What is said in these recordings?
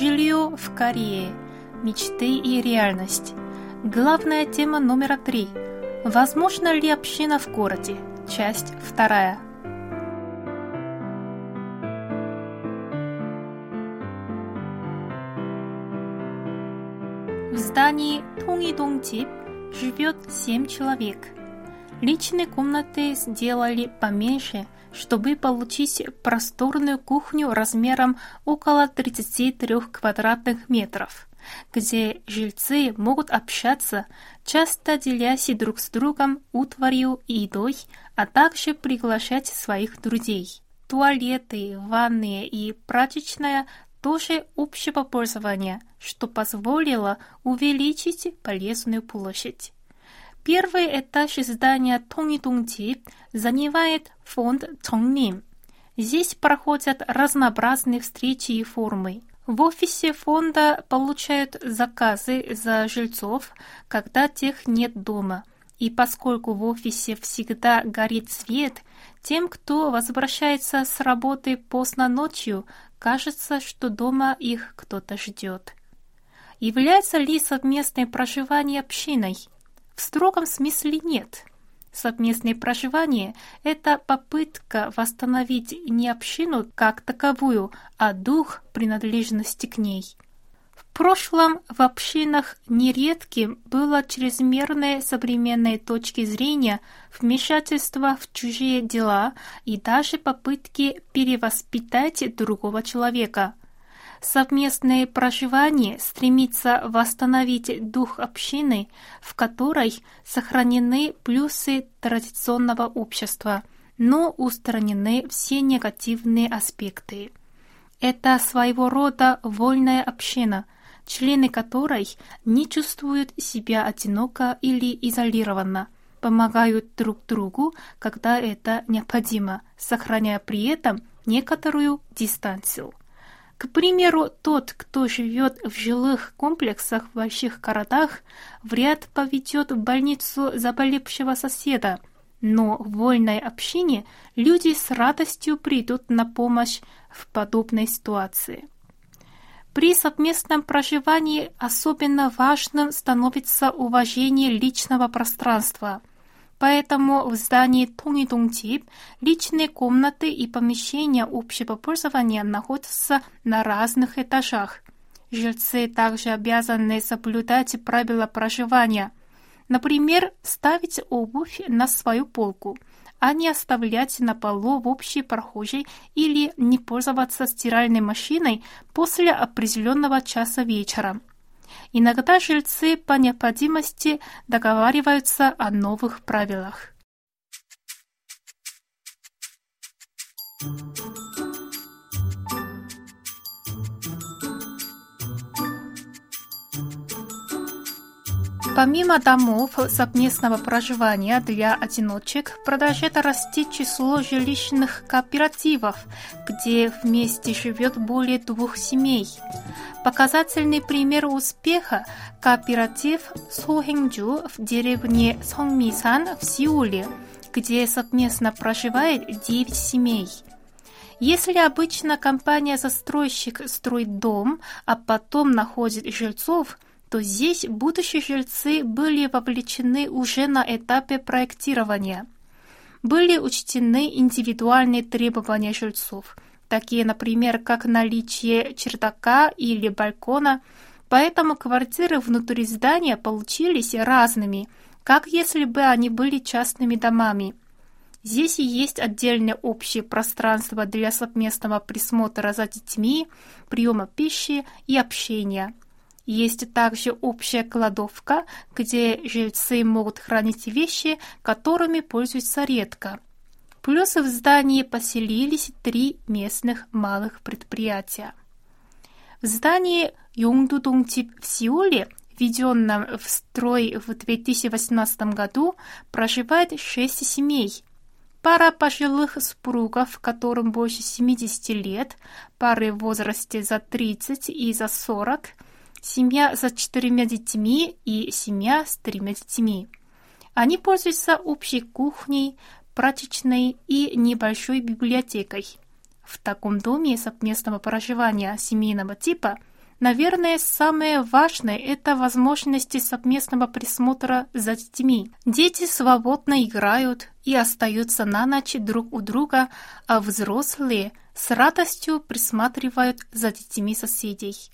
Жилье в Корее. Мечты и реальность. Главная тема номер три. Возможно ли община в городе? Часть вторая. В здании Тонгидонджип живет семь человек. Личные комнаты сделали поменьше – чтобы получить просторную кухню размером около 33 квадратных метров, где жильцы могут общаться, часто делясь друг с другом утварью и едой, а также приглашать своих друзей. Туалеты, ванные и прачечная тоже общего пользования, что позволило увеличить полезную площадь. Первый этаж здания Тонгидонджи занимает фонд Чонгним. Здесь проходят разнообразные встречи и форумы. В офисе фонда получают заказы за жильцов, когда тех нет дома. И поскольку в офисе всегда горит свет, тем, кто возвращается с работы поздно ночью, кажется, что дома их кто-то ждет. Является ли совместное проживание общиной? В строгом смысле нет. Совместное проживание – это попытка восстановить не общину как таковую, а дух принадлежности к ней. В прошлом в общинах нередким было чрезмерное современной точки зрения вмешательство в чужие дела и даже попытки перевоспитать другого человека – Совместное проживание стремится восстановить дух общины, в которой сохранены плюсы традиционного общества, но устранены все негативные аспекты. Это своего рода вольная община, члены которой не чувствуют себя одиноко или изолированно, помогают друг другу, когда это необходимо, сохраняя при этом некоторую дистанцию. К примеру, тот, кто живет в жилых комплексах в больших городах, вряд поведет в больницу заболевшего соседа, но в вольной общине люди с радостью придут на помощь в подобной ситуации. При совместном проживании особенно важным становится уважение личного пространства – Поэтому в здании Тонгидонджип личные комнаты и помещения общего пользования находятся на разных этажах. Жильцы также обязаны соблюдать правила проживания. Например, ставить обувь на свою полку, а не оставлять на полу в общей прохожей или не пользоваться стиральной машиной после определенного часа вечера. Иногда жильцы по необходимости договариваются о новых правилах. Помимо домов совместного проживания для одиночек, продолжает расти число жилищных кооперативов, где вместе живет более двух семей. Показательный пример успеха – кооператив Сохэнджу в деревне Сонгмисан в Сеуле, где совместно проживает 9 семей. Если обычно компания-застройщик строит дом, а потом находит жильцов, то здесь будущие жильцы были вовлечены уже на этапе проектирования. Были учтены индивидуальные требования жильцов – такие, например, как наличие чердака или балкона, поэтому квартиры внутри здания получились разными, как если бы они были частными домами. Здесь есть отдельное общее пространство для совместного присмотра за детьми, приема пищи и общения. Есть также общая кладовка, где жильцы могут хранить вещи, которыми пользуются редко. Плюс в здании поселились три местных малых предприятия. В здании Йонгдудонгтип в Сеуле, введенном в строй в 2018 году, проживает шесть семей. Пара пожилых супругов, которым больше 70 лет, пары в возрасте за 30 и за 40, семья за четырьмя детьми и семья с тремя детьми. Они пользуются общей кухней, прачечной и небольшой библиотекой. В таком доме совместного проживания семейного типа, наверное, самое важное – это возможности совместного присмотра за детьми. Дети свободно играют и остаются на ночь друг у друга, а взрослые с радостью присматривают за детьми соседей.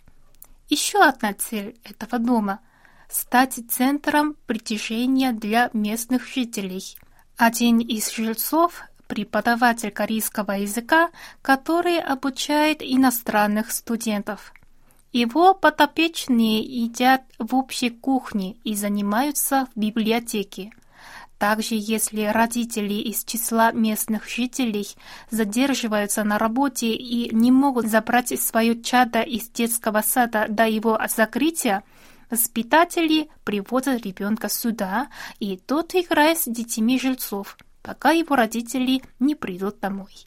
Еще одна цель этого дома – стать центром притяжения для местных жителей. Один из жильцов преподаватель корейского языка, который обучает иностранных студентов. Его подопечные едят в общей кухне и занимаются в библиотеке. Также, если родители из числа местных жителей задерживаются на работе и не могут забрать свое чадо из детского сада до его закрытия, воспитатели приводят ребенка сюда, и тот играет с детьми жильцов – пока его родители не придут домой.